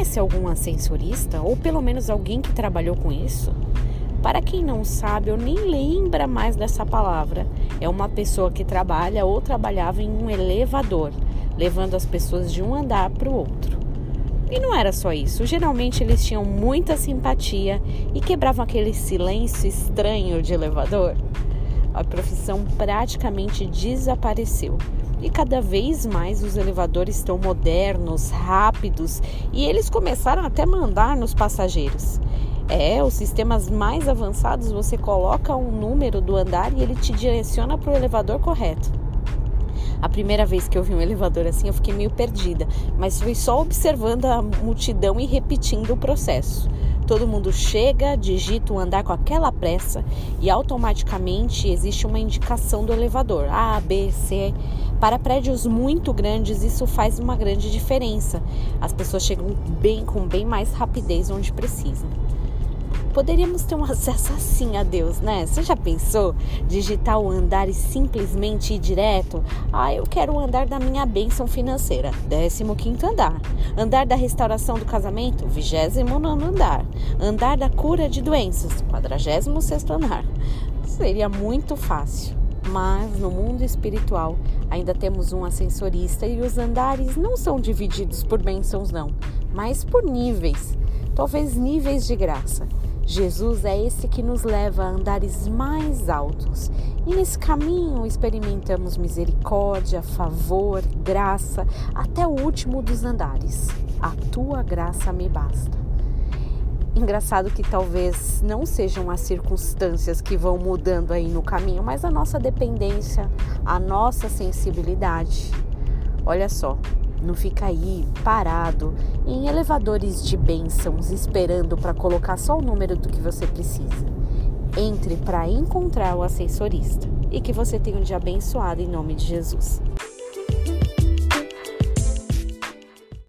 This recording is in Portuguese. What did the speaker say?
conhece algum ascensorista ou pelo menos alguém que trabalhou com isso? Para quem não sabe ou nem lembra mais dessa palavra, é uma pessoa que trabalha ou trabalhava em um elevador, levando as pessoas de um andar para o outro. E não era só isso, geralmente eles tinham muita simpatia e quebravam aquele silêncio estranho de elevador. A profissão praticamente desapareceu e cada vez mais os elevadores estão modernos, rápidos e eles começaram até a mandar nos passageiros. É, os sistemas mais avançados você coloca um número do andar e ele te direciona para o elevador correto. A primeira vez que eu vi um elevador assim, eu fiquei meio perdida, mas fui só observando a multidão e repetindo o processo. Todo mundo chega, digita o andar com aquela pressa e automaticamente existe uma indicação do elevador A, B, C. Para prédios muito grandes, isso faz uma grande diferença. As pessoas chegam bem com bem mais rapidez onde precisam. Poderíamos ter um acesso assim a Deus, né? Você já pensou? Digitar o andar e simplesmente ir direto? Ah, eu quero o andar da minha bênção financeira, 15 andar. Andar da restauração do casamento, 29 andar. Andar da cura de doenças, 46 andar. Seria muito fácil. Mas no mundo espiritual ainda temos um ascensorista e os andares não são divididos por bênçãos, não, mas por níveis talvez níveis de graça. Jesus é esse que nos leva a andares mais altos. E nesse caminho experimentamos misericórdia, favor, graça, até o último dos andares. A tua graça me basta. Engraçado que talvez não sejam as circunstâncias que vão mudando aí no caminho, mas a nossa dependência, a nossa sensibilidade. Olha só, não fica aí parado em elevadores de bênçãos esperando para colocar só o número do que você precisa. Entre para encontrar o ascensorista e que você tenha um dia abençoado em nome de Jesus.